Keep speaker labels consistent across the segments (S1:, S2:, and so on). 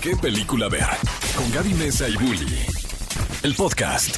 S1: ¿Qué película ver? Con Gaby Mesa y Bully. El podcast.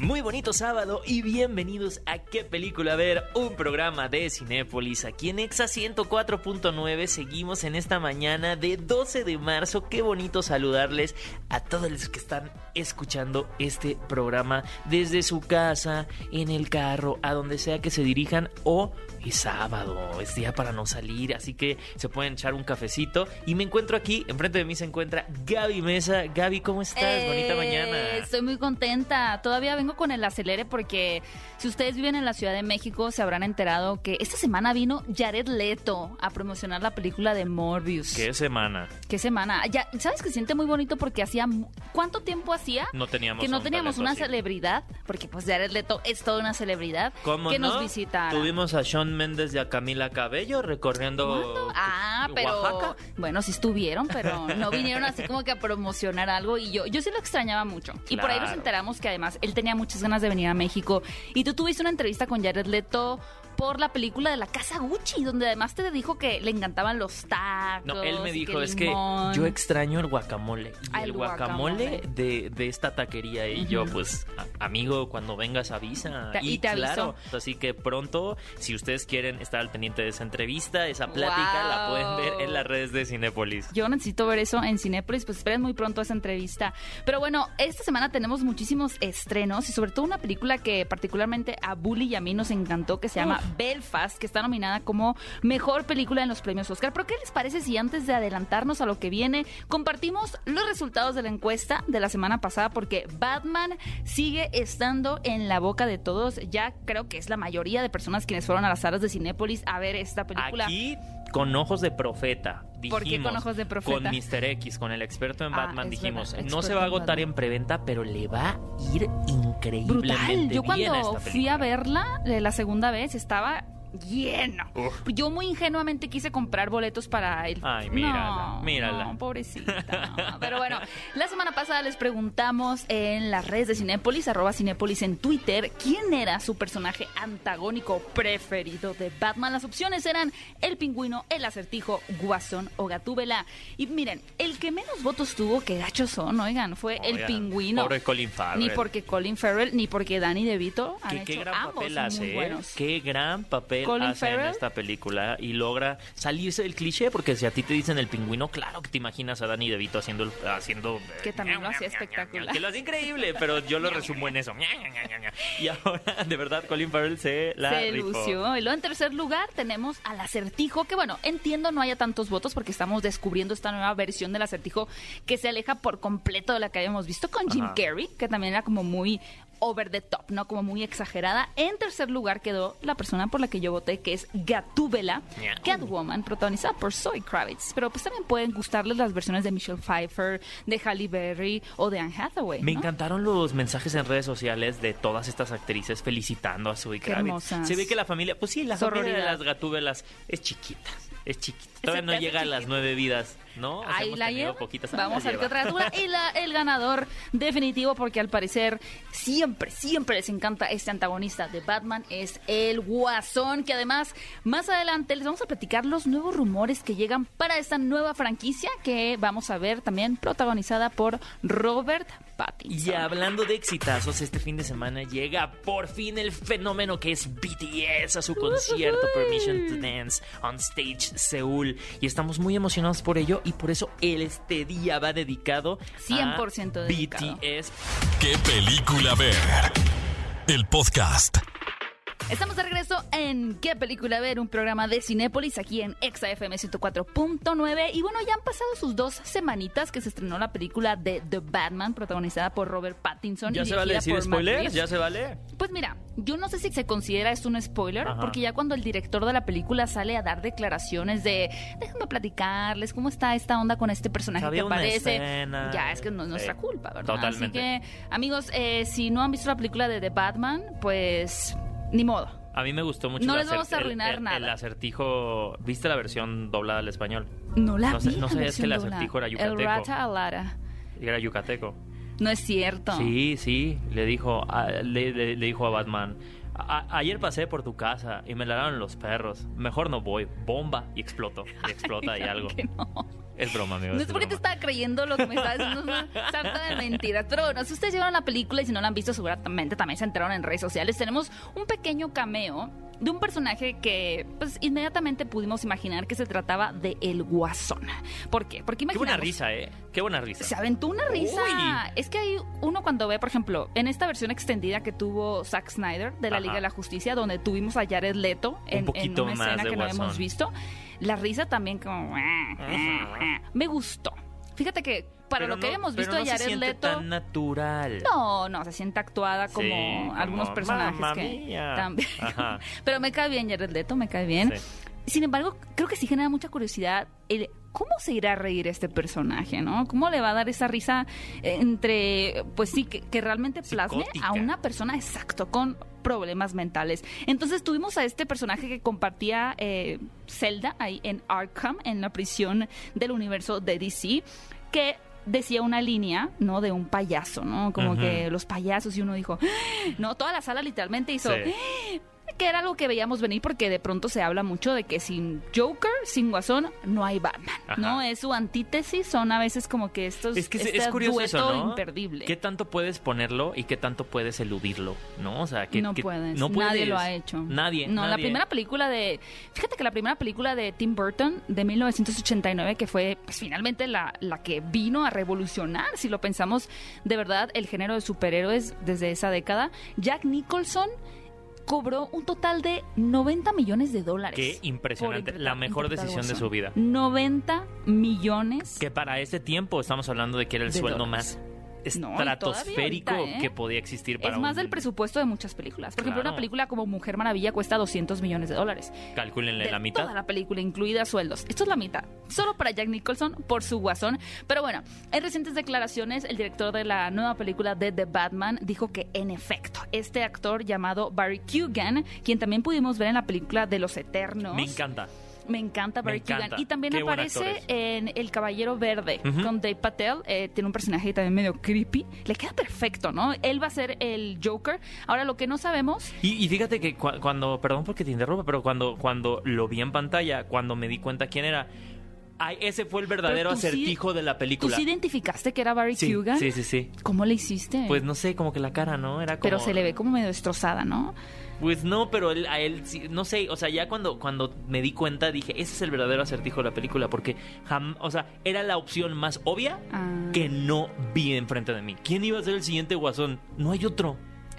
S2: Muy bonito sábado y bienvenidos a ¿Qué película ver? Un programa de Cinépolis. Aquí en Exa 104.9 seguimos en esta mañana de 12 de marzo. Qué bonito saludarles a todos los que están escuchando este programa desde su casa, en el carro, a donde sea que se dirijan o es sábado, es día para no salir, así que se pueden echar un cafecito. Y me encuentro aquí, enfrente de mí se encuentra Gaby Mesa. Gaby, ¿cómo estás? Bonita
S3: Eh,
S2: mañana.
S3: Estoy muy contenta. Todavía vengo con el acelere porque si ustedes viven en la Ciudad de México se habrán enterado que esta semana vino Jared Leto a promocionar la película de Morbius.
S2: ¿Qué semana?
S3: ¿Qué semana? Ya, ¿sabes que siente muy bonito porque hacía ¿cuánto tiempo hacía?
S2: No teníamos
S3: que no
S2: un
S3: teníamos una
S2: así.
S3: celebridad, porque pues Jared Leto es toda una celebridad
S2: ¿Cómo
S3: que
S2: no?
S3: nos visitara.
S2: Tuvimos a Sean Méndez y a Camila Cabello recorriendo
S3: Ah, pero
S2: Oaxaca.
S3: bueno, sí estuvieron, pero no vinieron así como que a promocionar algo y yo yo sí lo extrañaba mucho. Y por ahí nos enteramos que además él tenía muchas ganas de venir a México y tú tuviste una entrevista con Jared Leto por la película de la casa Gucci, donde además te dijo que le encantaban los tacos.
S2: No, él me dijo, es que
S3: limón".
S2: yo extraño el guacamole. Y
S3: Ah,
S2: el
S3: el
S2: guacamole,
S3: guacamole.
S2: De, de esta taquería. Y yo, pues, amigo, cuando vengas avisa.
S3: Y te
S2: claro,
S3: avisó.
S2: así que pronto, si ustedes quieren estar al pendiente de esa entrevista, esa plática, la pueden ver en las redes de Cinépolis.
S3: Yo necesito ver eso en Cinépolis, pues esperen muy pronto esa entrevista. Pero bueno, esta semana tenemos muchísimos estrenos y sobre todo una película que particularmente a Bully y a mí nos encantó, que se llama Belfast, que está nominada como Mejor Película en los Premios Oscar. Pero ¿qué les parece si antes de adelantarnos a lo que viene, compartimos los resultados de la encuesta de la semana pasada? Porque Batman sigue estando en la boca de todos. Ya creo que es la mayoría de personas quienes fueron a las salas de Cinépolis a ver esta película.
S2: Aquí, con ojos de profeta.
S3: ¿Por qué
S2: dijimos,
S3: con ojos de profeta?
S2: Con Mr. X, con el experto en
S3: Ah,
S2: Batman, dijimos,
S3: verdad,
S2: no se va a agotar en preventa, pero le va a ir increíblemente
S3: brutal. Yo
S2: bien a
S3: cuando
S2: esta
S3: fui a verla eh, la segunda vez estaba lleno.
S2: Uf.
S3: Yo muy ingenuamente quise comprar boletos para el
S2: Ay, mírala,
S3: no,
S2: mírala.
S3: no, pobrecita. Pero bueno, la semana pasada les preguntamos en las redes de Cinépolis, arroba Cinépolis en Twitter, quién era su personaje antagónico preferido de Batman. Las opciones eran el pingüino, el acertijo, Guasón o Gatúbela. Y miren, el que menos votos tuvo, que gachos son, oigan, fue el pingüino.
S2: Pobre Colin Farrell.
S3: Ni porque Colin Farrell, ni porque Danny DeVito han
S2: ¿Qué, qué gran
S3: ambos
S2: papel hace, ¿eh?
S3: buenos.
S2: Qué gran papel
S3: Colin
S2: hace en
S3: Farrell.
S2: esta película y logra salirse del cliché porque si a ti te dicen el pingüino, claro que te imaginas a Danny DeVito haciendo el- haciendo eh,
S3: Que también lo hacía espectacular.
S2: Que lo hace increíble, pero yo lo resumo en eso. Y ahora, de verdad, Colin Farrell se la
S3: Se lució. Y luego en tercer lugar tenemos al acertijo, que bueno, entiendo no haya tantos votos porque estamos descubriendo esta nueva versión del acertijo que se aleja por completo de la que habíamos visto con Jim
S2: Ajá.
S3: Carrey, que también era como muy over the top, ¿no? Como muy exagerada. En tercer lugar quedó la persona por la que yo voté, que es Gatúbela. Catwoman, protagonizada por Zoe Kravitz. Pero pues también pueden gustarles las versiones de Michelle Pfeiffer, de Halle Berry o de Anne Hathaway.
S2: Me encantaron los mensajes en redes sociales de todas estas actrices felicitando a Zoe Kravitz.
S3: hermosas.
S2: Se ve que la familia, pues sí, la familia de las gatúbelas es chiquita, es chiquita. Todavía no llega a las nueve vidas, ¿no?
S3: Ahí
S2: Hemos
S3: la lleva.
S2: poquitas.
S3: Vamos a ver qué otra dura. Y la- el ganador definitivo, porque al parecer siempre, siempre les encanta este antagonista de Batman, es el Guasón, que además más adelante les vamos a platicar los nuevos rumores que llegan para esta nueva franquicia que vamos a ver también protagonizada por Robert Pattinson.
S2: Y hablando de exitazos, este fin de semana llega por fin el fenómeno que es BTS a su concierto Permission to Dance on Stage Seúl. Y estamos muy emocionados por ello y por eso el este día va dedicado
S3: 100%
S2: a
S3: dedicado.
S2: BTS.
S1: ¿Qué película ver? El podcast.
S3: Estamos de regreso en ¿Qué película ver? Un programa de Cinépolis aquí en Exa FM 104.9. Y bueno, ya han pasado sus dos semanitas que se estrenó la película de The Batman, protagonizada por Robert Pattinson.
S2: ¿Ya
S3: y
S2: se vale decir spoiler? ¿Ya se vale?
S3: Pues mira, yo no sé si se considera esto un spoiler,
S2: Ajá.
S3: porque ya cuando el director de la película sale a dar declaraciones de déjenme platicarles cómo está esta onda con este personaje
S2: Había
S3: que aparece,
S2: escena.
S3: ya es que no es nuestra
S2: Sí,
S3: culpa, ¿verdad?
S2: totalmente.
S3: Así que, amigos, eh, si no han visto la película de The Batman, pues ni modo.
S2: A mí me gustó mucho
S3: No
S2: el
S3: les vamos a
S2: el-
S3: arruinar
S2: el-
S3: nada.
S2: El acertijo, ¿viste la versión doblada al español?
S3: No la
S2: No
S3: vi.
S2: no sabías que el
S3: doblada.
S2: acertijo era
S3: El
S2: yucateco.
S3: rata alara.
S2: Era yucateco.
S3: No es cierto.
S2: Sí, sí, le dijo, a, le, le- le dijo a Batman, "A- ayer pasé por tu casa y me ladraron los perros, mejor no voy, bomba y exploto, y explota y algo.
S3: que no.
S2: Es broma, amigo.
S3: No
S2: es
S3: sé por qué te estaba creyendo lo que me estaba diciendo, una sarta de mentiras. Pero bueno, si ustedes vieron la película y si no la han visto, seguramente también se enteraron en redes sociales. Tenemos un pequeño cameo de un personaje que, pues, inmediatamente pudimos imaginar que se trataba de El Guasón. ¿Por qué? Porque
S2: Qué buena risa, ¿eh? Qué buena risa.
S3: Se aventó una risa.
S2: Uy.
S3: Es que hay uno cuando ve, por ejemplo, en esta versión extendida que tuvo Zack Snyder de la
S2: Ajá.
S3: Liga de la Justicia, donde tuvimos a Jared Leto en, una escena que no hemos visto, la risa también como... Me gustó. Fíjate que para
S2: Pero
S3: lo que
S2: no-
S3: habíamos
S2: pero
S3: visto
S2: no
S3: a
S2: se siente
S3: Leto...
S2: tan natural.
S3: No, no, se siente actuada como
S2: Sí, como
S3: algunos personajes que
S2: Mía.
S3: también.
S2: Ajá.
S3: Pero me cae bien Jared Leto, me cae bien.
S2: Sí.
S3: Sin embargo, creo que sí genera mucha curiosidad el cómo se irá a reír este personaje, ¿no? ¿Cómo le va a dar esa risa entre, pues sí, que, que realmente plasme
S2: Psicótica.
S3: a una persona exacto con problemas mentales. Entonces tuvimos a este personaje que compartía eh, Zelda ahí en Arkham, en la prisión del universo de DC, que decía una línea, ¿no? De un payaso, ¿no? Como que los payasos y uno dijo, ¡Ah! no, toda la sala literalmente hizo,
S2: Sí.
S3: que era algo que veíamos venir porque de pronto se habla mucho de que sin Joker, sin Guasón, no hay Batman,
S2: Ajá.
S3: ¿no? Es su antítesis, son a veces como que estos
S2: Es que es-
S3: este
S2: es curioso
S3: dueto
S2: eso, ¿no?
S3: imperdible.
S2: ¿Qué tanto puedes ponerlo y qué tanto puedes eludirlo? ¿No? O sea, que
S3: no
S2: que-
S3: puedes.
S2: no
S3: Nadie lo ha hecho.
S2: Nadie.
S3: No, la primera película de. Fíjate que la primera película de Tim Burton de 1989, que fue pues, finalmente la, la que vino a revolucionar, si lo pensamos de verdad, el género de superhéroes desde esa década, Jack Nicholson cobró un total de 90 millones de dólares.
S2: Qué impresionante. La mejor decisión de su vida.
S3: 90 millones.
S2: Que para ese tiempo estamos hablando de que era el sueldo
S3: dólares.
S2: más estratosférico
S3: todavía ahorita, ¿eh?
S2: que podía existir para
S3: Es más
S2: un-
S3: del presupuesto de muchas películas. Por ejemplo, una película como Mujer Maravilla cuesta 200 millones de dólares.
S2: Calcúlenle
S3: de
S2: la mitad.
S3: Toda la película, incluida sueldos. Esto es la mitad. Solo para Jack Nicholson por su guasón. Pero bueno, en recientes declaraciones, el director de la nueva película de The Batman dijo que, en efecto, este actor llamado Barry Keoghan, quien también pudimos ver en la película de Los Eternos.
S2: Me encanta.
S3: Me encanta Barry. Keoghan. Y también
S2: Qué
S3: aparece en El Caballero Verde
S2: Ujú.
S3: con Dave Patel. Eh, tiene un personaje también medio creepy. Le queda perfecto, ¿no? Él va a ser el Joker. Ahora, lo que no sabemos
S2: Y, y fíjate que cu- cuando, perdón porque te interrumpa, pero cuando, cuando lo vi en pantalla, cuando me di cuenta quién era, ay, ese fue el verdadero
S3: tú sí-
S2: acertijo de la
S3: ¿Tú
S2: película.
S3: sí identificaste que era Barry
S2: sí,
S3: Keoghan?
S2: sí, sí, sí.
S3: ¿Cómo le hiciste?
S2: Pues no sé, como que la cara, ¿no? Era como...
S3: Pero se le ve como medio destrozada, ¿no?
S2: Pues no, pero él- a él, sí- no sé, o sea, ya cuando, cuando me di cuenta dije, ese es el verdadero acertijo de la película, porque, jam- o sea, era la opción más obvia
S3: Ah.
S2: que no vi enfrente de mí. ¿Quién iba a ser el siguiente guasón? No hay otro.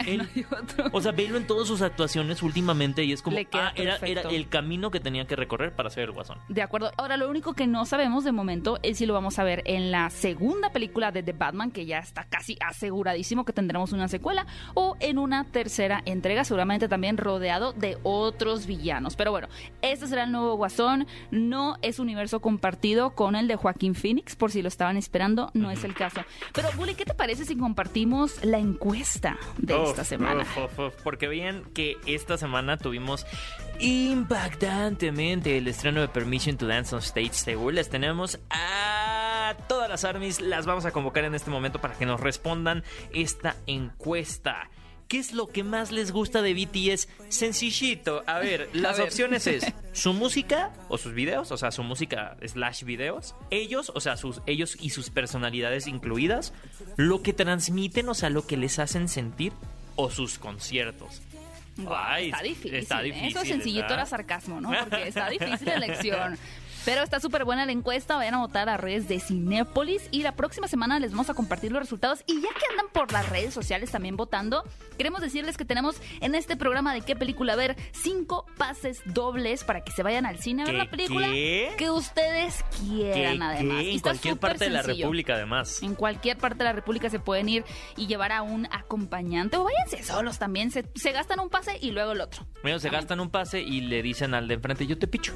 S2: Él-
S3: Y otro.
S2: o sea, velo en todas sus actuaciones últimamente y es como, ah, era, el camino que tenía que recorrer para ser el guasón.
S3: De acuerdo. Ahora, lo único que no sabemos de momento es si lo vamos a ver en la segunda película de The Batman, que ya está casi aseguradísimo que tendremos una secuela, o en una tercera entrega, seguramente también rodeado de otros villanos. Pero bueno, este será el nuevo Guasón. No es universo compartido con el de Joaquín Phoenix, por si lo estaban esperando, no es el caso. Pero, Bully, ¿qué te parece si compartimos la encuesta de esta semana?
S2: uf, uf, uf, porque bien que esta semana tuvimos impactantemente el estreno de Permission to Dance on Stage Seoul. Les tenemos a todas las armies, las vamos a convocar en este momento para que nos respondan esta encuesta. ¿Qué es lo que más les gusta de BTS? Sencillito. A ver, las
S3: ver.
S2: opciones es su música o sus videos, o sea, su música slash videos, ellos, o sea, sus, ellos y sus personalidades incluidas, lo que transmiten, o sea, lo que les hacen sentir, o sus conciertos. Ay,
S3: está difícil.
S2: está
S3: ¿eh?
S2: difícil,
S3: Eso sencillito
S2: ¿verdad?
S3: era sarcasmo, ¿no? Porque está difícil la elección. Pero está súper buena la encuesta. Vayan a votar a redes de Cinépolis. Y la próxima semana les vamos a compartir los resultados. Y ya que andan por las redes sociales también votando, queremos decirles que tenemos en este programa de qué película ver cinco pases dobles para que se vayan al cine a ver
S2: ¿Qué,
S3: la película
S2: qué?
S3: que ustedes quieran,
S2: ¿Qué,
S3: además.
S2: qué?
S3: Y
S2: En cualquier parte de la. República, además.
S3: En cualquier parte de la República se pueden ir y llevar a un acompañante. O váyanse solos también. Se, se gastan un pase y luego el otro.
S2: Bueno, se gastan un pase y le dicen al de enfrente, yo te picho.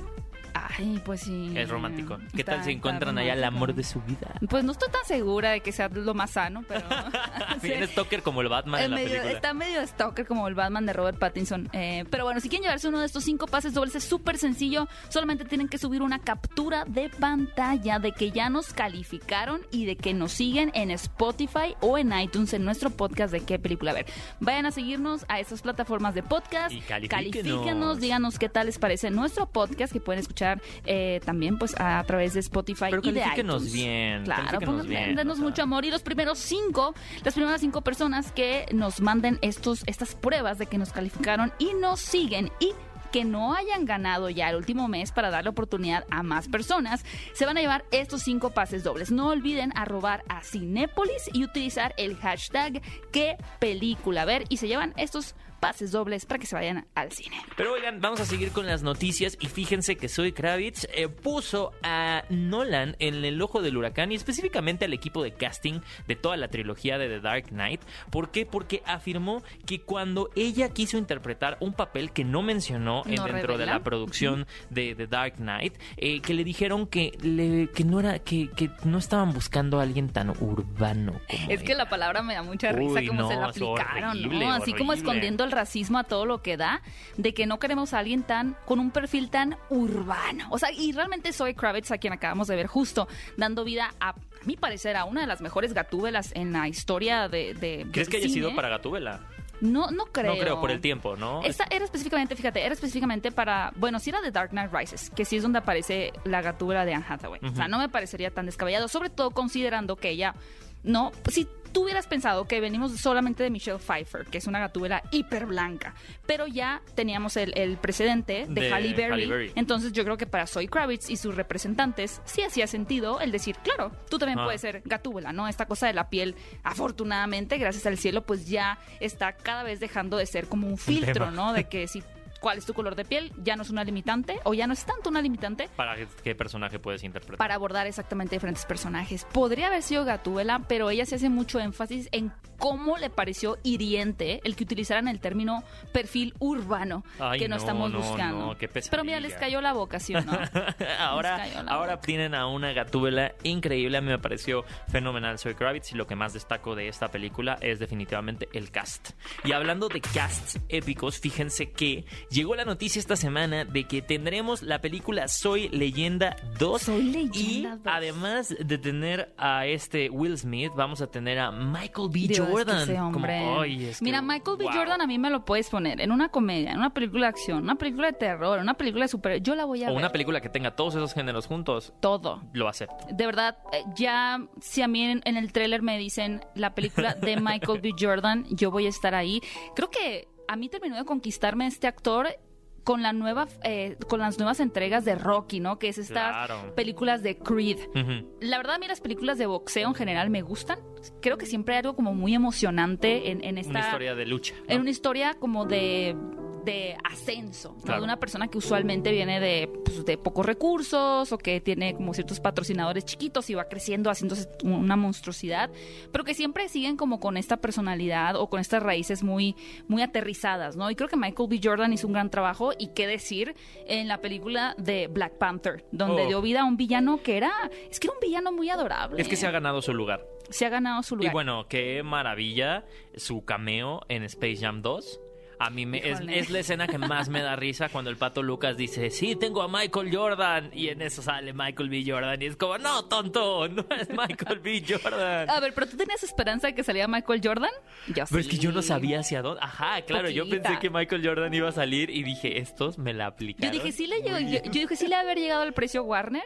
S3: Ay, pues sí.
S2: Es romántico. ¿Qué
S3: Está-
S2: tal si encuentran allá el amor de su vida?
S3: Pues no estoy tan segura de que sea lo más sano, pero... Sí.
S2: Bien Stoker como el Batman en la
S3: medio-
S2: película.
S3: está medio stalker como el Batman de Robert Pattinson. Eh, pero bueno, si quieren llevarse uno de estos cinco pases dobles, es súper sencillo. Solamente tienen que subir una captura de pantalla de que ya nos calificaron y de que nos siguen en Spotify o en iTunes en nuestro podcast de qué película ver. Vayan a seguirnos a estas plataformas de podcast.
S2: Y califíquenos.
S3: califíquenos, díganos qué tal les parece nuestro podcast que pueden escuchar escuchar eh, también pues a, través de Spotify
S2: Pero
S3: y de iTunes.
S2: bien,
S3: Claro, pongan-
S2: bien,
S3: denos
S2: o sea.
S3: mucho amor. Y los primeros cinco, las primeras cinco personas que nos manden estos, estas pruebas de que nos calificaron y nos siguen y que no hayan ganado ya el último mes para darle oportunidad a más personas, se van a llevar estos cinco pases dobles. No olviden arrobar a Cinépolis y utilizar el hashtag qué película ver y se llevan estos pases dobles para que se vayan al cine.
S2: Pero oigan, vamos a seguir con las noticias y fíjense que Zoe Kravitz eh, puso a Nolan en el ojo del huracán y específicamente al equipo de casting de toda la trilogía de The Dark Knight. ¿Por qué? Porque afirmó que cuando ella quiso interpretar un papel que no mencionó en-
S3: No
S2: dentro de la producción de The Dark Knight, eh, que le dijeron que, le- que no era que, que no estaban buscando a alguien tan urbano como
S3: Es que la palabra me da mucha risa
S2: Uy,
S3: como
S2: no,
S3: se la aplicaron,
S2: horrible,
S3: ¿no? Así como escondiendo el racismo a todo lo que da, de que no queremos a alguien tan, con un perfil tan urbano. O sea, y realmente soy Kravitz, a quien acabamos de ver justo, dando vida a, a mi parecer, a una de las mejores gatúbelas en la historia de. de
S2: ¿Crees que haya sido para Gatúbela?
S3: No, no creo.
S2: No creo, por el tiempo, ¿no?
S3: Esta era específicamente, fíjate, era específicamente para, bueno, si era de Dark Knight Rises, que sí es donde aparece la gatúbela de Anne Hathaway. O sea, no me parecería tan descabellado, sobre todo considerando que ella, no, si tú hubieras pensado que venimos solamente de Michelle Pfeiffer, que es una gatúbela hiper blanca, pero ya teníamos el, el precedente de,
S2: De
S3: Halle Berry,
S2: Halle Berry.
S3: entonces yo creo que para Zoe Kravitz y sus representantes sí hacía sentido el decir, claro, tú también
S2: Ah.
S3: puedes ser gatúbela, ¿no? Esta cosa de la piel, afortunadamente, gracias al cielo, pues ya está cada vez dejando de ser como un filtro. ¿no? De que si cuál es tu color de piel ya no es una limitante o ya no es tanto una limitante
S2: ¿Para qué- personaje puedes interpretar?
S3: para abordar exactamente diferentes personajes. Podría haber sido Gatúbela, pero ella se hace mucho énfasis en cómo le pareció hiriente el que utilizaran el término perfil urbano
S2: Ay,
S3: que no,
S2: no,
S3: estamos
S2: no,
S3: buscando.
S2: no, qué
S3: pero mira, les cayó la vocación, ¿no?
S2: ahora
S3: Les cayó la
S2: ahora
S3: boca.
S2: tienen a una gatúbela increíble. A mí me pareció fenomenal Zoe Kravitz y lo que más destaco de esta película es definitivamente el cast. Y hablando de casts épicos, fíjense que llegó la noticia esta semana de que tendremos la película Soy Leyenda 2.
S3: Soy Leyenda
S2: y
S3: 2.
S2: además de tener a este Will Smith, vamos a tener a Michael B.
S3: Dios, que
S2: Jordan. Como,
S3: hombre.
S2: es que,
S3: Mira, Michael B.
S2: wow.
S3: Jordan a mí me lo puedes poner en una comedia, en una película de acción, una película de terror, una película de super. Yo la voy a
S2: O
S3: ver.
S2: una película que tenga todos esos géneros juntos,
S3: Todo.
S2: lo acepto.
S3: De verdad, eh, ya si a mí en, en el tráiler me dicen la película de Michael B. Jordan, yo voy a estar ahí. Creo que a mí terminó de conquistarme este actor con la nueva eh, con las nuevas entregas de Rocky, ¿no? Que es estas
S2: Claro.
S3: películas de Creed. La verdad, a mí las películas de boxeo en general me gustan. Creo que siempre hay algo como muy emocionante en, en esta
S2: Una historia de lucha. ¿no?
S3: en una historia como de, de ascenso, ¿no?
S2: Claro.
S3: de una persona que usualmente viene de, pues, de pocos recursos o que tiene como ciertos patrocinadores chiquitos y va creciendo haciéndose una monstruosidad, pero que siempre siguen como con esta personalidad o con estas raíces muy, muy aterrizadas, ¿no? Y creo que Michael B. Jordan hizo un gran trabajo y qué decir en la película de Black Panther, donde
S2: Oh.
S3: dio vida a un villano que era, es que era un villano muy adorable.
S2: Es que se ha ganado su lugar.
S3: Se ha ganado su
S2: Y
S3: lugar.
S2: bueno, qué maravilla su cameo en Space Jam 2. A mí me, es, es la escena que más me da risa cuando el pato Lucas dice, sí, tengo a Michael Jordan. Y en eso sale Michael B. Jordan. Y es como, no, tonto, no es Michael B. Jordan.
S3: A ver, pero tú tenías esperanza de que saliera Michael Jordan? Yo
S2: Pero es que yo no sabía hacia dónde. Ajá, claro, yo pensé que Michael Jordan iba a salir y dije, estos me la
S3: Yo
S2: aplicaron.
S3: dije, sí le yo,
S2: bien".
S3: yo dije, sí le haber llegado el precio Warner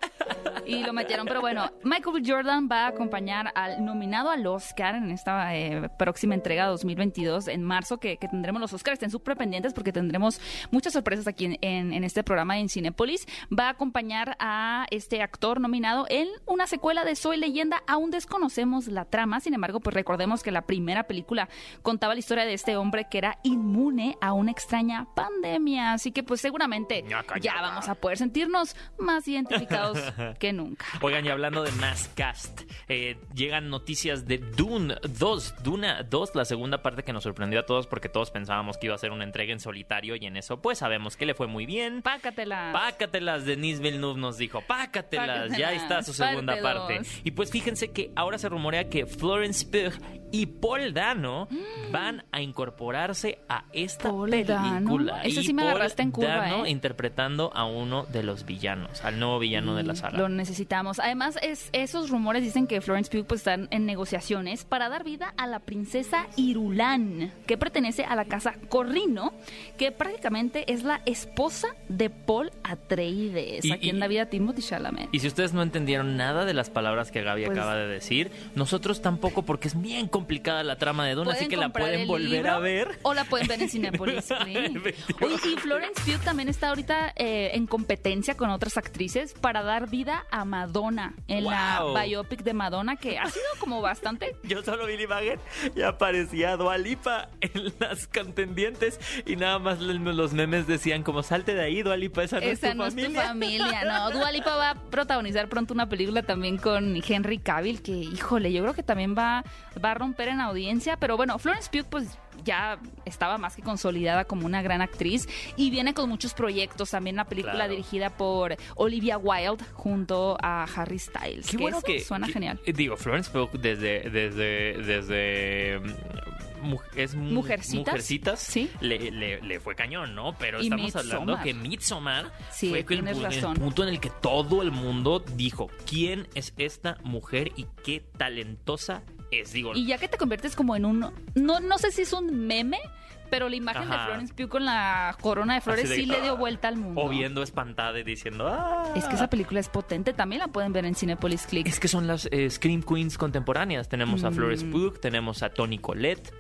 S3: y lo metieron. Pero bueno, Michael. Jordan va a acompañar al nominado al Oscar en esta eh, próxima entrega 2022, en marzo, que, que tendremos los Oscars. Estén súper pendientes porque tendremos muchas sorpresas aquí en, en- en este programa en Cinepolis. Va a acompañar a este actor nominado en una secuela de Soy Leyenda. Aún desconocemos la trama, sin embargo, pues recordemos que la primera película contaba la historia de este hombre que era inmune a una extraña pandemia. Así que pues seguramente
S2: Ñaca,
S3: ya
S2: ñaca.
S3: vamos a poder sentirnos más identificados que nunca.
S2: Oigan, y hablando de más cast, eh, llegan noticias de Dune 2, Duna 2, la segunda parte que nos sorprendió a todos porque todos pensábamos que iba a ser una entrega en solitario y en eso pues sabemos que le fue muy bien.
S3: Pácatelas.
S2: Pácatelas, Denise Villeneuve nos dijo, pácatelas, ya está su segunda
S3: parte.
S2: Y pues fíjense que ahora se rumorea que Florence Pugh y Paul Dano van a incorporarse a esta
S3: Paul
S2: película.
S3: Dano. Ese
S2: y
S3: sí me
S2: Paul
S3: agarraste en curva,
S2: Dano
S3: ¿eh?
S2: interpretando a uno de los villanos, al nuevo villano de la saga.
S3: Lo necesitamos. Además, es, esos rumores dicen que Florence Pugh pues, están en negociaciones para dar vida a la princesa Irulan, que pertenece a la casa Corrino, que prácticamente es la esposa de Paul Atreides,
S2: Y-
S3: a quien
S2: y-
S3: da vida Timothy Chalamet.
S2: Y si ustedes no entendieron nada de las palabras que Gaby
S3: Pues-
S2: acaba de decir, nosotros tampoco, porque es bien complicada la trama de Duna, así que la pueden volver
S3: libro
S2: a ver.
S3: O la pueden ver en Cinepolis. Oye, y Florence Pugh también está ahorita eh, en competencia con otras actrices para dar vida a Madonna en
S2: Wow.
S3: la biopic de Madonna, que ha sido como bastante
S2: Yo solo vi la imagen y aparecía Dualipa en las contendientes y nada más los memes decían como salte de ahí, Dualipa, esa no es
S3: Esa
S2: tu
S3: no es tu
S2: familia.
S3: familia, no. Dua Lipa va a protagonizar pronto una película también con Henry Cavill, que, híjole, yo creo que también va, va a romper en audiencia. Pero bueno, Florence Pugh, pues ya estaba más que consolidada como una gran actriz y viene con muchos proyectos. También una película
S2: Claro.
S3: dirigida por Olivia Wilde junto a Harry Styles.
S2: Qué bueno
S3: eso
S2: que
S3: suena
S2: que-
S3: genial.
S2: eh, Digo, Florence Pugh desde desde desde mm, es mu-
S3: Mujercitas.
S2: Mujercitas,
S3: Sí.
S2: le, le- le fue cañón, ¿no? Pero
S3: Y
S2: estamos hablando que Midsommar
S3: Sí,
S2: fue que el, el punto en el que todo el mundo dijo, ¿quién es esta mujer y qué talentosa es? Digo,
S3: Y ya que te conviertes como en un... No, no sé si es un meme, pero la imagen de. Florence Pugh con la corona de flores
S2: de,
S3: sí le dio vuelta al mundo.
S2: o viendo espantada y diciendo, ¡ah!
S3: Es que esa película es potente. También la pueden ver en Cinepolis Click.
S2: Es que son las eh, Scream Queens contemporáneas. Tenemos a
S3: Mm.
S2: Florence Pugh, tenemos a Tony Collette.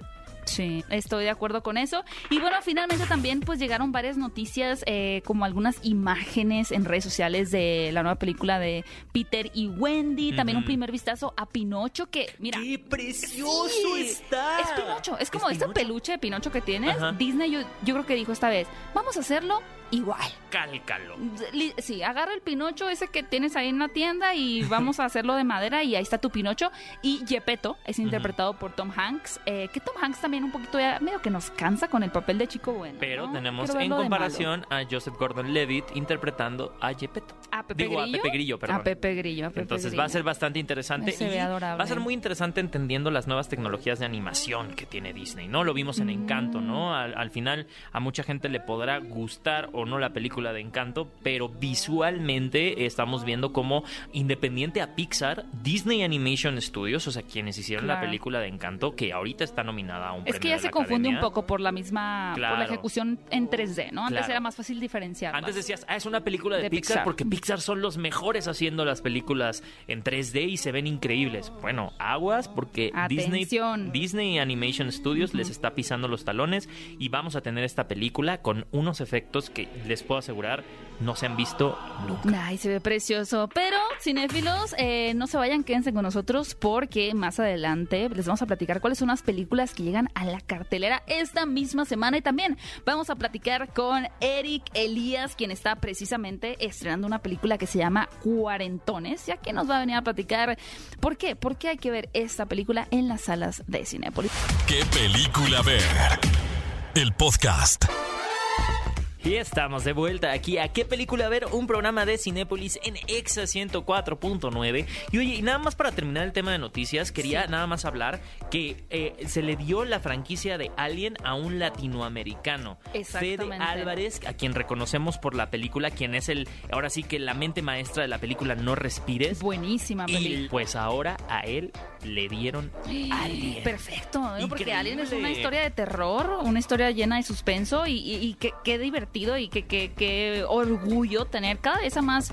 S3: Sí, estoy de acuerdo con eso. Y bueno, finalmente también pues llegaron varias noticias, eh, como algunas imágenes en redes sociales de la nueva película de Peter y Wendy. También un primer vistazo a Pinocho que, mira...
S2: ¡Qué precioso
S3: sí,
S2: está!
S3: Es Pinocho, es como este
S2: Pinocho?
S3: peluche de Pinocho que tienes.
S2: Ajá.
S3: Disney yo, yo creo que dijo esta vez, vamos a hacerlo igual.
S2: Cálcalo.
S3: Sí, agarra el Pinocho ese que tienes ahí en la tienda y vamos a hacerlo de madera y ahí está tu Pinocho. Y Gepetto es interpretado por Tom Hanks, eh, que Tom Hanks también un poquito ya medio que nos cansa con el papel de chico bueno.
S2: Pero
S3: ¿no?
S2: tenemos en comparación a Joseph Gordon-Levitt interpretando a Gepetto.
S3: A Pepe
S2: Digo,
S3: Grillo.
S2: a Pepe Grillo, perdón.
S3: A Pepe Grillo, a Pepe
S2: Entonces
S3: Grillo.
S2: va a ser bastante interesante
S3: Se ve adorable.
S2: va a ser muy interesante entendiendo las nuevas tecnologías de animación que tiene Disney, ¿no? Lo vimos en Encanto,
S3: Mm.
S2: ¿no? Al, al final a mucha gente le podrá gustar o no la película de Encanto, pero visualmente estamos viendo como independiente a Pixar, Disney Animation Studios, o sea, quienes hicieron la película de Encanto, que ahorita está nominada a un
S3: Es que
S2: premio
S3: ya
S2: de
S3: se
S2: la
S3: confunde un poco por la misma, por la ejecución en 3D, ¿no? Antes
S2: Claro.
S3: era más fácil diferenciar.
S2: Antes decías, ah, es una película de,
S3: De
S2: Pixar,
S3: Pixar.
S2: porque Pixar son los mejores haciendo las películas en 3D y se ven increíbles. Bueno, aguas porque Disney,
S3: Atención.
S2: Disney Animation Studios les está pisando los talones y vamos a tener esta película con unos efectos que les puedo asegurar no se han visto nunca.
S3: Ay, se ve precioso. Pero, cinéfilos, eh, no se vayan, quédense con nosotros porque más adelante les vamos a platicar cuáles son las películas que llegan a la cartelera esta misma semana. Y también vamos a platicar con Eric Elías, quien está precisamente estrenando una película que se llama Cuarentones. Y aquí nos va a venir a platicar por qué, por qué hay que ver esta película en las salas de Cinepolis.
S1: ¿Qué película ver? El podcast.
S2: Y estamos de vuelta aquí a ¿Qué película ver? Un programa de Cinépolis en Exa 104.9. Y oye, y nada más para terminar el tema de noticias, quería nada más hablar que eh, se le dio la franquicia de Alien a un latinoamericano. Fede. Álvarez, a quien reconocemos por la película, quien es el, ahora sí que la mente maestra de la película No Respires.
S3: Buenísima
S2: Y
S3: película.
S2: pues ahora a él le dieron Alien.
S3: Perfecto, ¿no? porque. Alien es una historia de terror, una historia llena de suspenso y, y- y qué, qué divertido y qué, qué- qué orgullo tener. Cada vez a más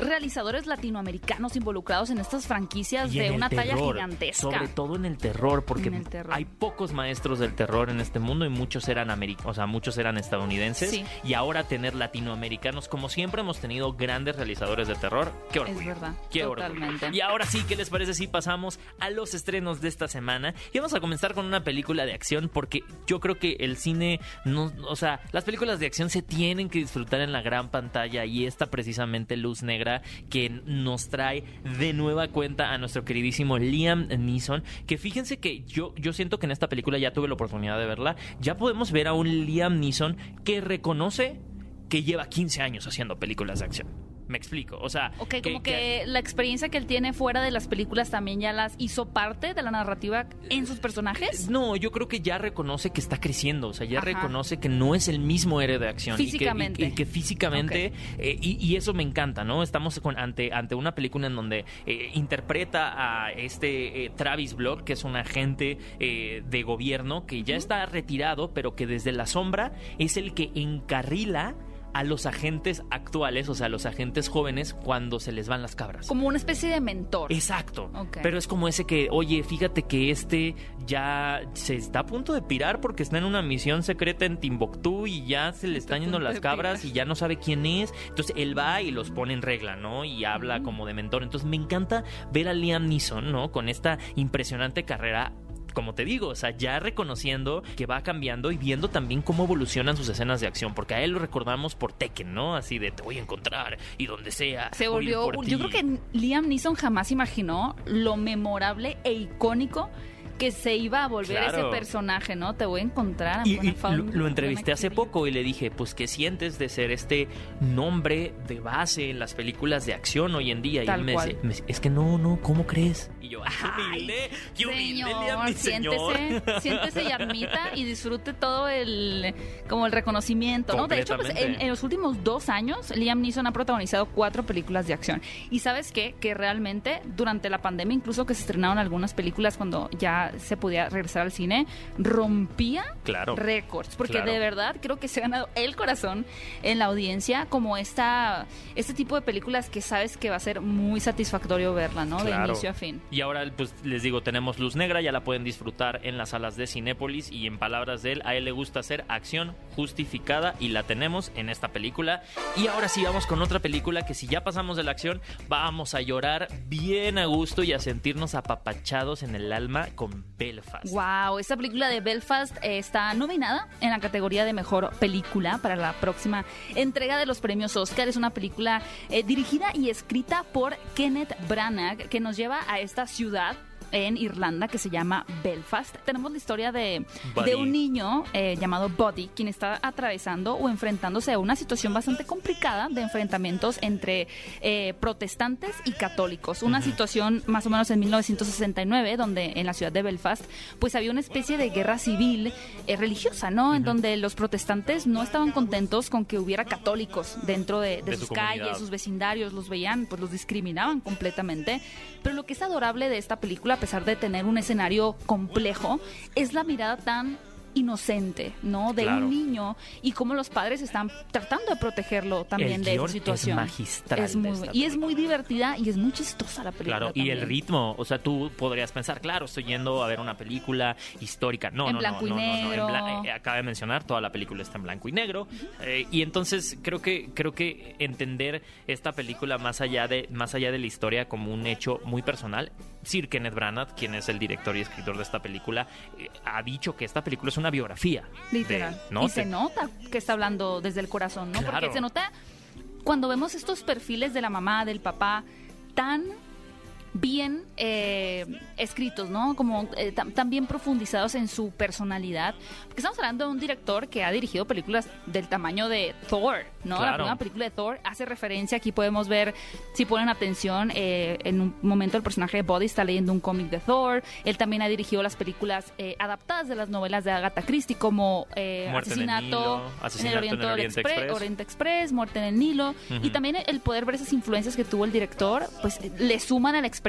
S3: realizadores latinoamericanos involucrados en estas franquicias
S2: Y
S3: de una talla gigantesca.
S2: Sobre todo en el terror, porque
S3: En el terror.
S2: hay pocos maestros del terror en este mundo y muchos eran o sea, muchos eran estadounidenses.
S3: Sí.
S2: Y ahora tener latinoamericanos, como siempre hemos tenido grandes realizadores de terror, qué orgullo.
S3: Es verdad,
S2: Qué
S3: totalmente.
S2: orgullo. Y ahora sí, ¿qué les parece si pasamos a los estrenos de esta semana? Y vamos a comenzar con una película de acción, porque yo creo que el cine, no, o sea, las películas de acción se tienen que disfrutar en la gran pantalla y esta precisamente Luz Negra que nos trae de nueva cuenta a nuestro queridísimo Liam Neeson, que fíjense que yo, yo siento que en esta película ya tuve la oportunidad de verla, ya podemos ver a un Liam Neeson que reconoce que lleva 15 años haciendo películas de acción. Me explico. O sea,
S3: Ok, como que, la experiencia que él tiene fuera de las películas también ya las hizo parte de la narrativa en sus personajes.
S2: No, yo creo que ya reconoce que está creciendo, o sea, ya
S3: Ajá.
S2: reconoce que no es el mismo héroe de acción. y que- y que-
S3: Físicamente.
S2: Y que, físicamente, eh, y, y eso me encanta, ¿no? Estamos con, ante, ante una película en donde eh, interpreta a este eh, Travis Block, que es un agente eh, de gobierno que ya está retirado, pero que desde la sombra es el que encarrila a los agentes actuales, o sea, a los agentes jóvenes, cuando se les van las cabras.
S3: Como una especie de mentor.
S2: Exacto. Pero es como ese que, oye, fíjate que este ya se está a punto de pirar porque está en una misión secreta en Timbuktu y ya se le están yendo las cabras y ya no sabe quién es. Entonces él va y los pone en regla, ¿no? Y habla como de mentor. Entonces me encanta ver a Liam Neeson, ¿no? Con esta impresionante carrera como te digo, o sea, ya reconociendo que va cambiando y viendo también cómo evolucionan sus escenas de acción, porque a él lo recordamos por Tekken, ¿no? Así de te voy a encontrar y donde sea.
S3: Se volvió. Yo
S2: ti".
S3: creo que Liam Neeson jamás imaginó lo memorable e icónico que se iba a volver
S2: Claro.
S3: ese personaje, ¿no? Te voy a encontrar. I'm
S2: Y, y lo, entrevisté hace poco y le dije, pues, ¿qué sientes de ser este nombre de base en las películas de acción hoy en día? y él me
S3: cual.
S2: dice, me dice, es que no, no, ¿cómo crees? Y yo, ¡ay, qué
S3: Ay,
S2: humilde! ¡Qué humilde,
S3: Señor,
S2: mi señor!
S3: siéntese, siéntese y admita y disfrute todo el como el reconocimiento, ¿no? De hecho, pues, en los últimos dos años, Liam Neeson ha protagonizado cuatro películas de acción. Y sabes qué? Que realmente durante la pandemia, incluso que se estrenaron algunas películas cuando ya se podía regresar al cine, rompía
S2: Claro.
S3: récords. Porque
S2: Claro.
S3: de verdad creo que se ha ganado el corazón en la audiencia como esta este tipo de películas que sabes que va a ser muy satisfactorio verla, ¿no? De inicio a fin.
S2: Y ahora, pues les digo, tenemos Luz Negra, ya la pueden disfrutar en las salas de Cinépolis y en palabras de él, a él le gusta hacer acción justificada y la tenemos en esta película. Y ahora sí vamos con otra película que si ya pasamos de la acción, vamos a llorar bien a gusto y a sentirnos apapachados en el alma con Belfast.
S3: Wow, esta película de Belfast eh, está nominada en la categoría de mejor película para la próxima entrega de los premios Oscar. Es una película eh, dirigida y escrita por Kenneth Branagh que nos lleva a esta ciudad en Irlanda que se llama Belfast. Tenemos la historia de, de un niño eh, llamado Buddy, quien está atravesando o enfrentándose a una situación bastante complicada de enfrentamientos entre eh, protestantes y católicos. Una situación más o menos en 1969, donde en la ciudad de Belfast, pues había una especie de guerra civil eh, religiosa, ¿no? En donde los protestantes no estaban contentos con que hubiera católicos dentro de, de
S2: De su
S3: sus
S2: comunidad.
S3: calles, sus vecindarios, los veían, pues los discriminaban completamente. Pero lo que es adorable de esta película, pesar de tener un escenario complejo, es la mirada tan inocente, ¿no? De
S2: Claro.
S3: un niño y cómo los padres están tratando de protegerlo también
S2: El
S3: de esa
S2: es
S3: situación.
S2: magistral
S3: Es muy,
S2: esta
S3: y es muy divertida y es muy chistosa la película.
S2: Claro, y el ritmo, o sea, tú podrías pensar, claro, estoy yendo a ver una película histórica. No,
S3: En
S2: no,
S3: blanco
S2: no,
S3: y
S2: no, no, no, en
S3: negro.
S2: bla- eh, acaba de mencionar, toda la película está en blanco y negro. Eh, y entonces creo que creo que entender esta película más allá de más allá de la historia como un hecho muy personal. Sir Kenneth Branagh, quien es el director y escritor de esta película, eh, ha dicho que esta película es una biografía. de-
S3: Literal.
S2: ¿no?
S3: Y se nota que está hablando desde el corazón, ¿no?
S2: Claro.
S3: Porque se nota cuando vemos estos perfiles de la mamá, del papá, tan bien eh, escritos, ¿no? Como eh, bien profundizados en su personalidad. Porque estamos hablando de un director que ha dirigido películas del tamaño de Thor, ¿no? La primera película de Thor hace referencia, aquí podemos ver, si ponen atención, eh, en un momento el personaje de Body está leyendo un cómic de Thor. Él también ha dirigido las películas eh, adaptadas de las novelas de Agatha Christie, como
S2: Muerte en el
S3: Asesinato,
S2: Nilo, Asesinato
S3: en el Oriente,
S2: en el Oriente
S3: Expre-
S2: Express.
S3: Oriente Express, Muerte en el Nilo. Y también el poder ver esas influencias que tuvo el director, pues le suman a la experiencia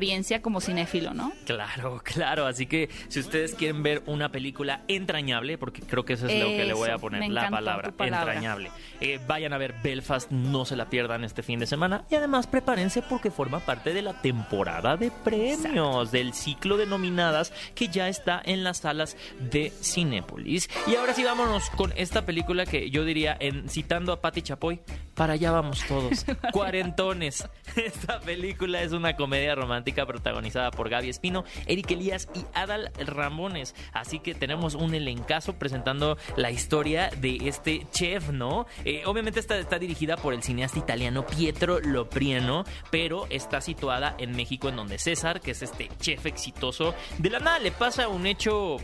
S3: como cinéfilo, ¿no?
S2: Claro, claro. Así que si ustedes quieren ver una película entrañable, porque creo que eso es lo que le voy a poner, la palabra. entrañable. Eh, vayan a ver Belfast, no se la pierdan este fin de semana. Y además prepárense porque forma parte de la temporada de premios, del ciclo de nominadas que ya está en las salas de Cinépolis. Y ahora sí vámonos con esta película que yo diría, en, citando a Patti Chapoy, para allá vamos todos. Cuarentones. Esta película es una comedia romántica protagonizada por Gaby Espino, Eric Elías y Adal Ramones. Así que tenemos un elencazo presentando la historia de este chef, ¿no? Eh, obviamente esta está dirigida por el cineasta italiano Pietro Loprieno, pero está situada en México, en donde César, que es este chef exitoso, de la nada le pasa un hecho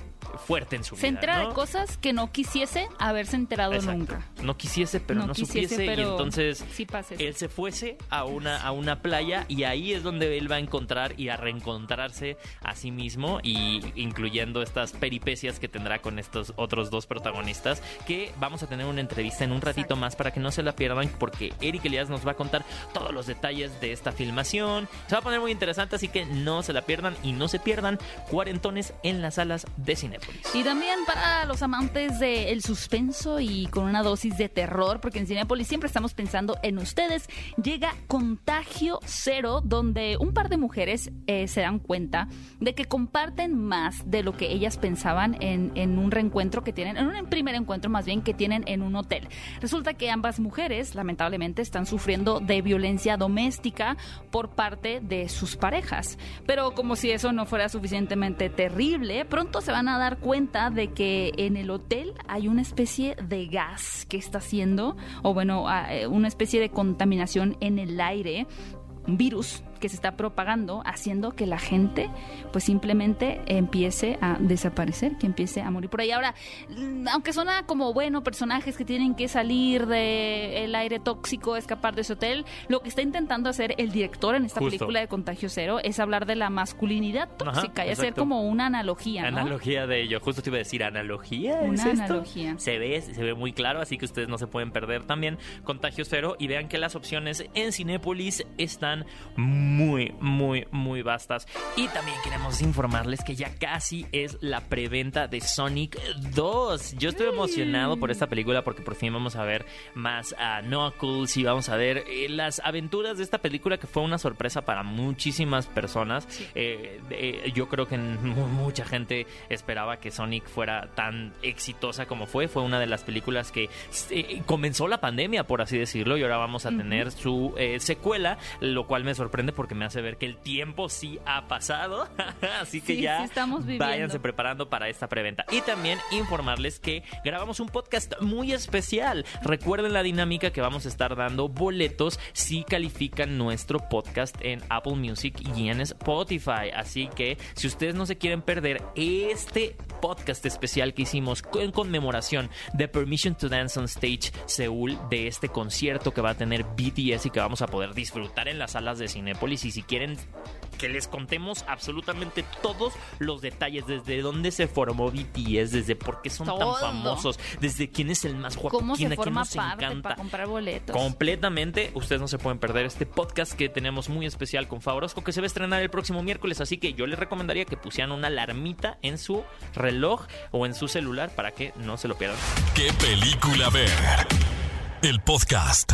S2: fuerte en su
S3: Se
S2: vida.
S3: entera
S2: ¿no?
S3: de cosas que no quisiese haberse enterado
S2: Exacto.
S3: nunca.
S2: no quisiese, pero no,
S3: quisiese,
S2: supiese.
S3: pero
S2: y entonces
S3: sí
S2: él se fuese a una, a una playa y ahí es donde él va a encontrar y a reencontrarse a sí mismo y incluyendo estas peripecias que tendrá con estos otros dos protagonistas que vamos a tener una entrevista en un ratito
S3: Exacto.
S2: más para que no se la pierdan porque Eric Elias nos va a contar todos los detalles de esta filmación. Se va a poner muy interesante así que no se la pierdan y no se pierdan cuarentones en las salas de Cinépolis.
S3: Y también para los amantes del suspenso y con una dosis de terror, porque en Cinepolis siempre estamos pensando en ustedes, llega Contagio Cero, donde un par de mujeres eh, se dan cuenta de que comparten más de lo que ellas pensaban en, en un reencuentro que tienen, en un primer encuentro más bien que tienen en un hotel. Resulta que ambas mujeres, lamentablemente, están sufriendo de violencia doméstica por parte de sus parejas. Pero como si eso no fuera suficientemente terrible, pronto se van a dar cuenta de que en el hotel hay una especie de gas que está haciendo, o bueno, eh, una especie de contaminación en el aire, un virus que se está propagando, haciendo que la gente pues simplemente empiece a desaparecer, que empiece a morir por ahí. Ahora, mm, aunque suena como bueno, personajes que tienen que salir del aire tóxico, escapar de ese hotel, lo que está intentando hacer el director en esta
S2: Justo.
S3: película de Contagio Cero es hablar de la masculinidad tóxica y hacer como una analogía, ¿no?
S2: Analogía de ello. Justo te iba a decir, ¿analogía? ¿Es
S3: Una
S2: esto?
S3: analogía.
S2: Se ve, se ve muy claro, así que ustedes no se pueden perder también Contagio Cero y vean que las opciones en Cinépolis están muy, muy, muy vastas. Y también queremos informarles que ya casi es la preventa de Sonic 2. Yo estoy emocionado por esta película porque por fin vamos a ver más a Knuckles y vamos a ver eh, las aventuras de esta película que fue una sorpresa para muchísimas personas. Eh, eh, yo creo que mu- mucha gente esperaba que Sonic fuera tan exitosa como fue. Fue una de las películas que comenzó la pandemia, por así decirlo, y ahora vamos a tener su secuela, lo cual me sorprende porque me hace ver que el tiempo sí ha pasado. así que
S3: Sí,
S2: ya
S3: sí estamos
S2: váyanse preparando para esta preventa. Y también informarles que grabamos un podcast muy especial. Recuerden la dinámica que vamos a estar dando boletos si califican nuestro podcast en Apple Music y en Spotify. Así que si ustedes no se quieren perder este podcast especial que hicimos en conmemoración de Permission to Dance on Stage Seúl de este concierto que va a tener BTS y que vamos a poder disfrutar en las salas de Y si quieren que les contemos absolutamente todos los detalles, desde dónde se formó BTS, desde por qué son
S3: Todo.
S2: tan famosos, desde quién es el más guapo,
S3: ¿Cómo
S2: quién
S3: se
S2: a quién
S3: forma
S2: nos
S3: parte
S2: encanta.
S3: para comprar boletos?
S2: Completamente, ustedes no se pueden perder este podcast que tenemos muy especial con Favorosco que se va a estrenar el próximo miércoles, así que yo les recomendaría que pusieran una alarmita en su reloj o en su celular para que no se lo pierdan.
S1: ¿Qué película ver? El podcast.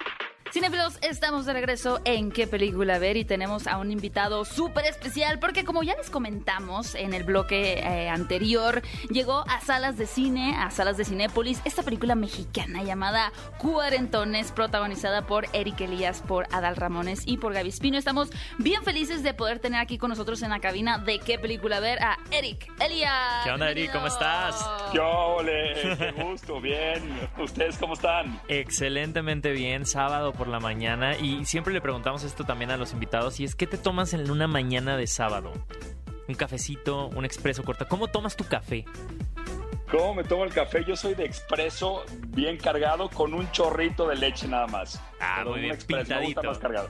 S3: Cinefilos, estamos de regreso en qué película ver y tenemos a un invitado súper especial porque como ya les comentamos en el bloque eh, anterior, llegó a salas de cine, a salas de Cinépolis, esta película mexicana llamada Cuarentones, protagonizada por Eric Elías, por Adal Ramones y por Gaby Espino. Estamos bien felices de poder tener aquí con nosotros en la cabina de qué película ver a Eric Elías.
S2: ¿Qué onda, Eric? ¿Cómo estás?
S4: ¡Qué ole! ¡Qué gusto! Bien. ¿Ustedes cómo están?
S2: Excelentemente bien, sábado por la mañana y siempre le preguntamos esto también a los invitados y es ¿qué te tomas en una mañana de sábado? Un cafecito, un expreso corto. ¿Cómo tomas tu café?
S4: ¿Cómo me tomo el café? Yo soy de expreso bien cargado con un chorrito de leche nada más.
S2: Ah,
S4: Pero
S2: muy bien,
S4: expreso, me gusta
S2: pintadito.
S4: más cargado.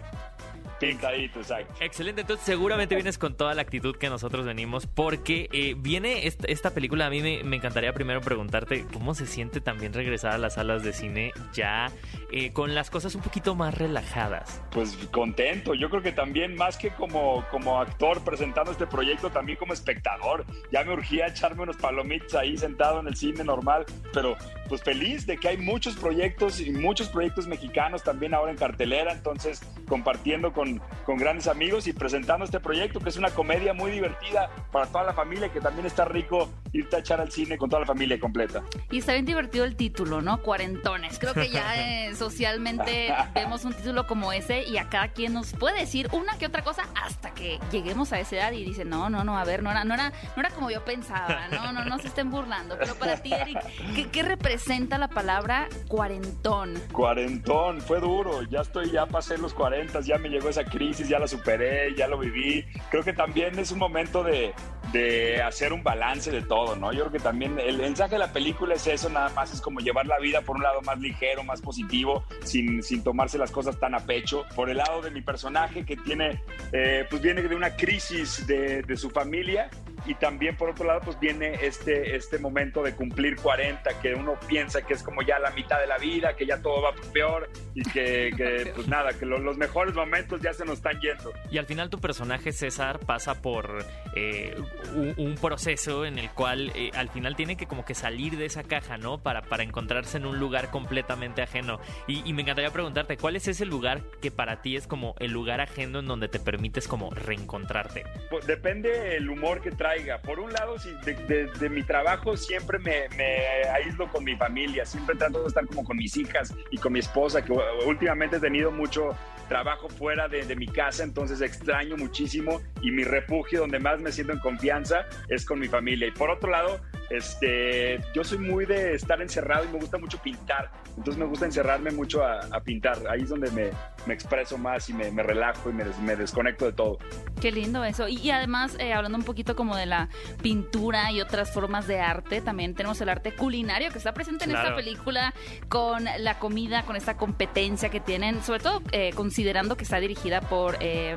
S4: Pintadito, exacto.
S2: Excelente, entonces seguramente vienes con toda la actitud que nosotros venimos porque eh, viene esta, esta película, a mí me, me encantaría primero preguntarte cómo se siente también regresar a las salas de cine ya eh, con las cosas un poquito más relajadas.
S4: Pues contento. Yo creo que también más que como, como actor presentando este proyecto, también como espectador. Ya me urgía echarme unos palomitas ahí sentado en el cine normal, pero pues feliz de que hay muchos proyectos y muchos proyectos mexicanos también ahora en cartelera, entonces compartiendo con, con grandes amigos y presentando este proyecto que es una comedia muy divertida para toda la familia, que también está rico irte a echar al cine con toda la familia completa.
S3: Y está bien divertido el título, ¿no? Cuarentones. Creo que ya eh, socialmente vemos un título como ese y a cada quien nos puede decir una que otra cosa hasta que lleguemos a esa edad y dice, no, no, no, a ver, no era, no era, no era como yo pensaba, no, no, no se estén burlando. Pero para ti, Eric, ¿qué, qué representa la palabra cuarentón?
S4: Cuarentón, fue duro, ya estoy, ya pasé los cuarentas, ya me llegó esa crisis, ya la superé, ya lo viví. Creo que también es un momento de, de hacer un balance de todo, ¿no? Yo creo que también el mensaje de la película es eso, nada más es como llevar la vida por un lado más ligero, más positivo, sin, sin tomarse las cosas tan a pecho. Por el lado de mi personaje que tiene, eh, pues viene de una crisis de, de su familia y también por otro lado pues viene este, este momento de cumplir 40 que uno piensa que es como ya la mitad de la vida, que ya todo va peor y que, que pues nada, que lo, los mejores momentos ya se nos están yendo.
S2: Y al final tu personaje César pasa por eh, un, un, proceso en el cual eh, al final tiene que como que salir de esa caja, ¿no? Para, para encontrarse en un lugar completamente ajeno. Y, y me encantaría preguntarte, ¿cuál es ese lugar que para ti es como el lugar ajeno en donde te permites como reencontrarte?
S4: Pues depende el humor que Por un lado, si de, mi trabajo siempre me, me, aíslo con mi familia, siempre trato de estar como con mis hijas y con mi esposa, que últimamente he tenido mucho trabajo fuera de mi casa, entonces extraño muchísimo y mi refugio donde más me siento en confianza es con mi familia. Y por otro lado, este, yo soy muy de estar encerrado y me gusta mucho pintar. Entonces me gusta encerrarme mucho a, a pintar. Ahí es donde me, me expreso más y me, me relajo y me, des, me, desconecto de todo.
S3: Qué lindo eso. Y, y además, eh, hablando un poquito como de la pintura y otras formas de arte, también tenemos el arte culinario que está presente en claro. esta película con la comida, con esta competencia que tienen, sobre todo eh, considerando que está dirigida por, eh,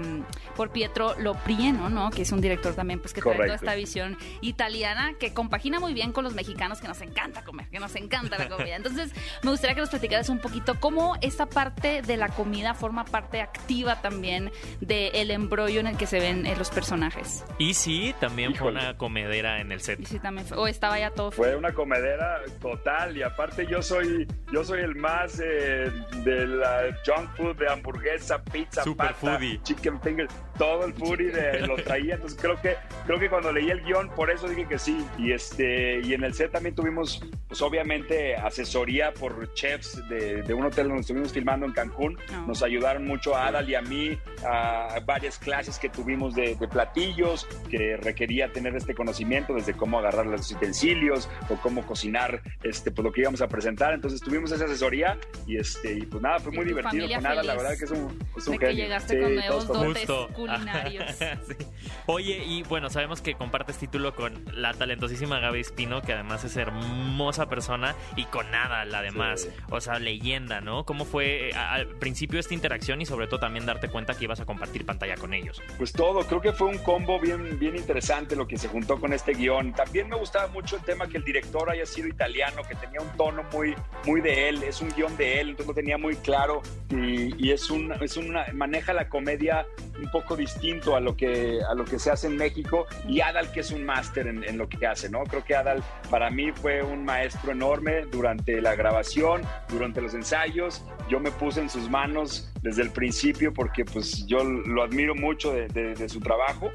S3: por Pietro Loprieno, ¿no? Que es un director también pues que trae toda esta visión italiana que compagina muy bien con los mexicanos que nos encanta comer, que nos encanta la comida. Entonces, me gustaría que nos platicaras un poquito cómo esta parte de la comida forma parte activa también del embrollo en el que se ven eh, los personajes.
S2: Y sí, también Híjole. fue una comedera en el set.
S3: Y sí, también fue, o estaba ya todo.
S4: Fue una comedera total y aparte yo soy yo soy el más eh, de la junk food, de hamburguesa, pizza,
S2: Super
S4: pasta,
S2: foodie.
S4: chicken fingers, todo el foodie de, lo traía. Entonces creo que creo que cuando leí el guion por eso dije que sí. Y este y en el set también tuvimos pues obviamente asesoría por chefs de, de un hotel donde estuvimos filmando en Cancún. No. Nos ayudaron mucho a Adal y a mí a varias clases que tuvimos de, de, platillos que requería tener este conocimiento desde cómo agarrar los utensilios o cómo cocinar este pues lo que íbamos a presentar entonces tuvimos esa asesoría y este y pues nada fue muy divertido con Adal la verdad que es un, es un
S3: de que llegaste sí, con nuevos dotes culinarios
S2: sí. oye y bueno sabemos que compartes título con la talentosísima Gaby Espino que además es hermosa persona y con nada la demás sí. o sea leyenda no cómo fue eh, al principio esta interacción y sobre todo también darte cuenta que ibas a compartir pantalla con ellos.
S4: Pues todo, creo que fue un combo bien, bien interesante lo que se juntó con este guion. También me gustaba mucho el tema que el director haya sido italiano, que tenía un tono muy, muy de él, es un guion de él, entonces lo tenía muy claro y, y es, un, es una, maneja la comedia un poco distinto a lo que, a lo que se hace en México y Adal que es un máster en, lo que hace, ¿no? Creo que Adal para mí fue un maestro enorme durante la grabación, durante los ensayos, yo me puse en sus manos desde el principio porque pues yo lo admiro mucho de su trabajo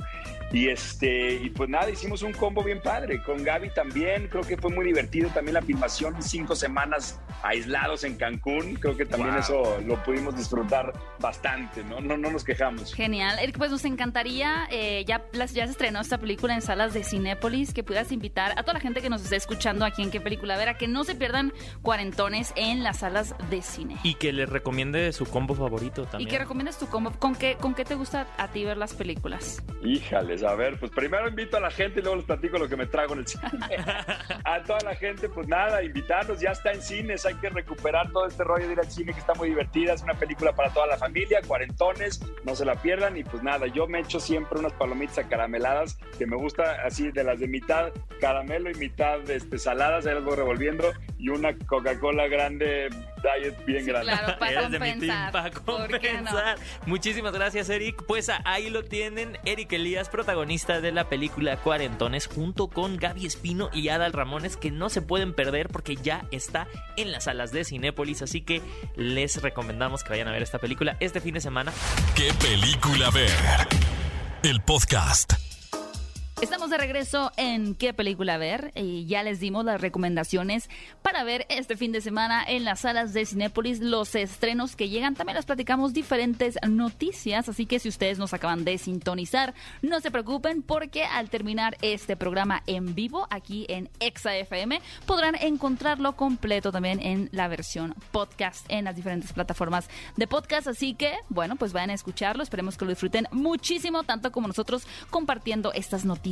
S4: y este y pues nada hicimos un combo bien padre con Gaby también creo que fue muy divertido también la filmación cinco semanas aislados en Cancún creo que también wow. eso lo pudimos disfrutar bastante no no no nos quejamos.
S3: Genial. Eric pues nos encantaría eh, ya las, ya se estrenó esta película en salas de Cinépolis que puedas invitar a toda la gente que nos esté escuchando aquí en qué película ver a que no se pierdan cuarentones en las salas de cine.
S2: Y que les recomiende su combo favorito también
S3: y que recomiendes tu combo. Con qué con qué te gusta a ti ver las películas
S4: híjales a ver, pues primero invito a la gente y luego les platico lo que me trago en el cine. a toda la gente, pues nada, invitarnos, ya está en cines, hay que recuperar todo este rollo de ir al cine que está muy divertida, es una película para toda la familia, cuarentones, no se la pierdan y pues nada, yo me echo siempre unas palomitas acarameladas que me gusta así de las de mitad caramelo y mitad este, saladas, ahí las voy revolviendo y una Coca-Cola grande diet bien
S3: sí,
S4: grande.
S3: Claro, para compensar. De mi team,
S2: para compensar. No? Muchísimas gracias, Eric. Pues ahí lo tienen, Eric Elías, protagonista de la película Cuarentones, junto con Gaby Espino y Adal Ramones, que no se pueden perder porque ya está en las salas de Cinépolis. Así que les recomendamos que vayan a ver esta película este fin de semana.
S1: ¿Qué película ver? El podcast.
S3: Estamos de regreso en ¿Qué película ver? Y ya les dimos las recomendaciones para ver este fin de semana en las salas de Cinépolis, los estrenos que llegan. También les platicamos diferentes noticias, así que si ustedes nos acaban de sintonizar, no se preocupen porque al terminar este programa en vivo aquí en Exa FM podrán encontrarlo completo también en la versión podcast en las diferentes plataformas de podcast. Así que, bueno, pues vayan a escucharlo. Esperemos que lo disfruten muchísimo, tanto como nosotros compartiendo estas noticias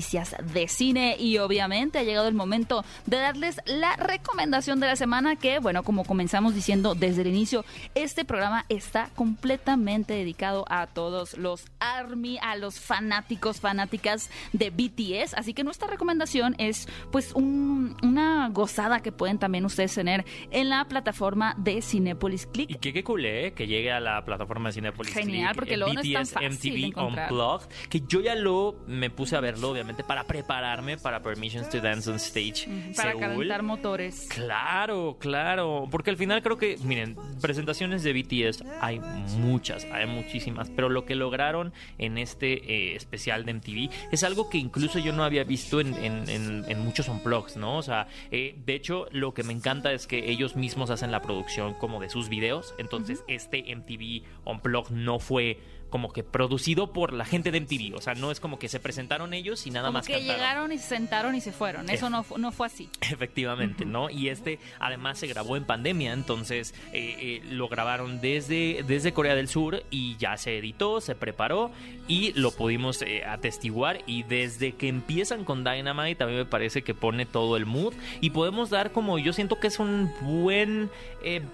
S3: de cine y obviamente ha llegado el momento de darles la recomendación de la semana que, bueno, como comenzamos diciendo desde el inicio, este programa está completamente dedicado a todos los ARMY, a los fanáticos, fanáticas de BTS, así que nuestra recomendación es pues una gozada que pueden también ustedes tener en la plataforma de Cinepolis Click.
S2: Y que qué cool, ¿eh? Que llegue a la plataforma de Cinepolis
S3: Genial, porque luego no es tan fácil
S2: MTV Unplugged, que yo ya lo me puse a verlo, obviamente para prepararme para Permissions to Dance on Stage.
S3: Para calentar motores.
S2: Claro, claro. Porque al final creo que, miren, presentaciones de BTS hay muchas, hay muchísimas. Pero lo que lograron en este eh, especial de MTV es algo que incluso yo no había visto en, en, muchos unplugs, ¿no? O sea, eh, de hecho, lo que me encanta es que ellos mismos hacen la producción como de sus videos. Entonces, este MTV Unplug no fue como que producido por la gente de MTV. O sea, no es como que se presentaron ellos y nada más
S3: que llegaron y se sentaron y se fueron. Eso no, no fue así.
S2: Efectivamente, ¿no? Y este además se grabó en pandemia, entonces eh, eh, lo grabaron desde, desde Corea del Sur y ya se editó, se preparó y lo pudimos eh, atestiguar. Y desde que empiezan con Dynamite, a mí me parece que pone todo el mood y podemos dar como yo siento que es un buen,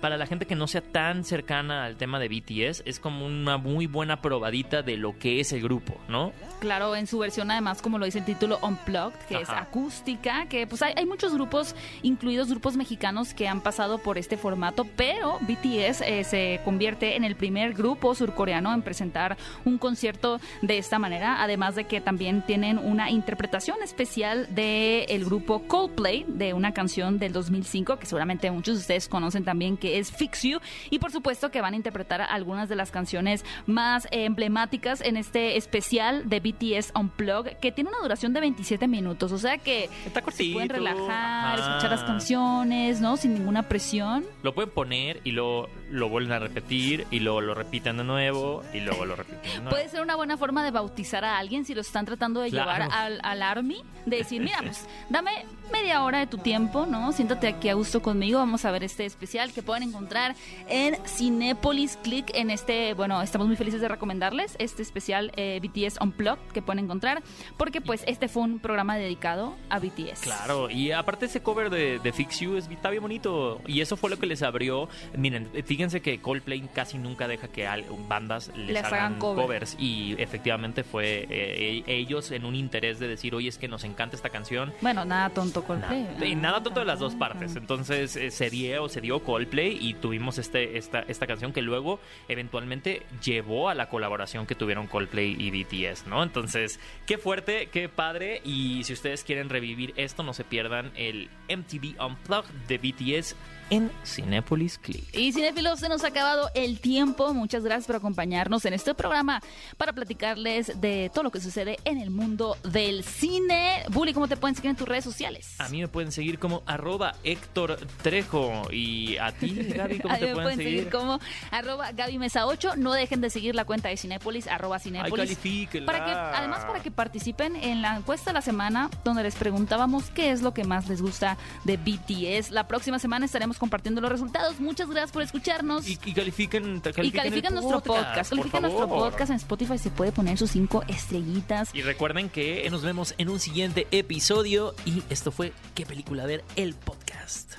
S2: para la gente que no sea tan cercana al tema de BTS, es como una muy buena probadita de lo que es el grupo, ¿no?
S3: Claro, en su versión además, como lo dice el título, Unplugged, que es acústica, que pues hay, muchos grupos, incluidos grupos mexicanos, que han pasado por este formato, pero BTS eh, se convierte en el primer grupo surcoreano en presentar un concierto de esta manera, además de que también tienen una interpretación especial del el grupo Coldplay, de una canción del 2005, que seguramente muchos de ustedes conocen también, que es Fix You, y por supuesto que van a interpretar algunas de las canciones más emblemáticas en este especial de BTS Unplugged, que tiene una duración de 27 minutos. O sea que se pueden relajar, escuchar las canciones, ¿no? Sin ninguna presión.
S2: Lo pueden poner y luego lo vuelven a repetir y luego lo repiten de nuevo y luego lo repiten de nuevo.
S3: Puede ser una buena forma de bautizar a alguien si lo están tratando de llevar al, al Army, de decir, mira, pues dame media hora de tu tiempo, ¿no? Siéntate aquí a gusto conmigo, vamos a ver este especial que pueden encontrar en Cinepolis Click en este, bueno, estamos muy felices de recomendarles este especial eh, BTS Unplugged que pueden encontrar porque pues este fue un programa dedicado a BTS.
S2: Claro, y aparte ese cover de, de Fix You está bien bonito y eso fue lo que les abrió, miren, fíjense fíjense que Coldplay casi nunca deja que bandas les, hagan, covers y efectivamente fue eh, e, ellos en un interés de decir, oye, es que nos encanta esta canción.
S3: Bueno, nada tonto Coldplay.
S2: Nada, y nada tonto de las dos partes. Entonces eh, se dio, se dio Coldplay y tuvimos este, esta, esta canción que luego eventualmente llevó a la colaboración que tuvieron Coldplay y BTS, ¿no? Entonces, qué fuerte, qué padre. Y si ustedes quieren revivir esto, no se pierdan el MTV Unplugged de BTS en Cinepolis Click.
S3: Y se nos ha acabado el tiempo. Muchas gracias por acompañarnos en este programa para platicarles de todo lo que sucede en el mundo del cine. Bully, ¿cómo te pueden seguir en tus redes sociales?
S2: A mí me pueden seguir como arroba Héctor Trejo. Y a ti, Gaby, ¿cómo te pueden, seguir?
S3: como arroba Gaby Mesa 8. No dejen de seguir la cuenta de Cinépolis, arroba Cinépolis. para que, además, para que participen en la encuesta de la semana donde les preguntábamos qué es lo que más les gusta de BTS. La próxima semana estaremos compartiendo los resultados. Muchas gracias por escucharnos.
S2: Y, califiquen,
S3: y califiquen nuestro podcast. Califiquen nuestro podcast en Spotify. Se puede poner sus cinco estrellitas.
S2: Y recuerden que nos vemos en un siguiente episodio. Y esto fue ¿Qué película ver? El podcast.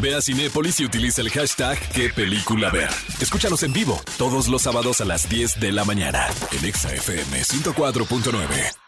S1: Ve a Cinépolis y utiliza el hashtag ¿Qué película ver? Escúchanos en vivo todos los sábados a las 10 de la mañana en ExaFM 104.9.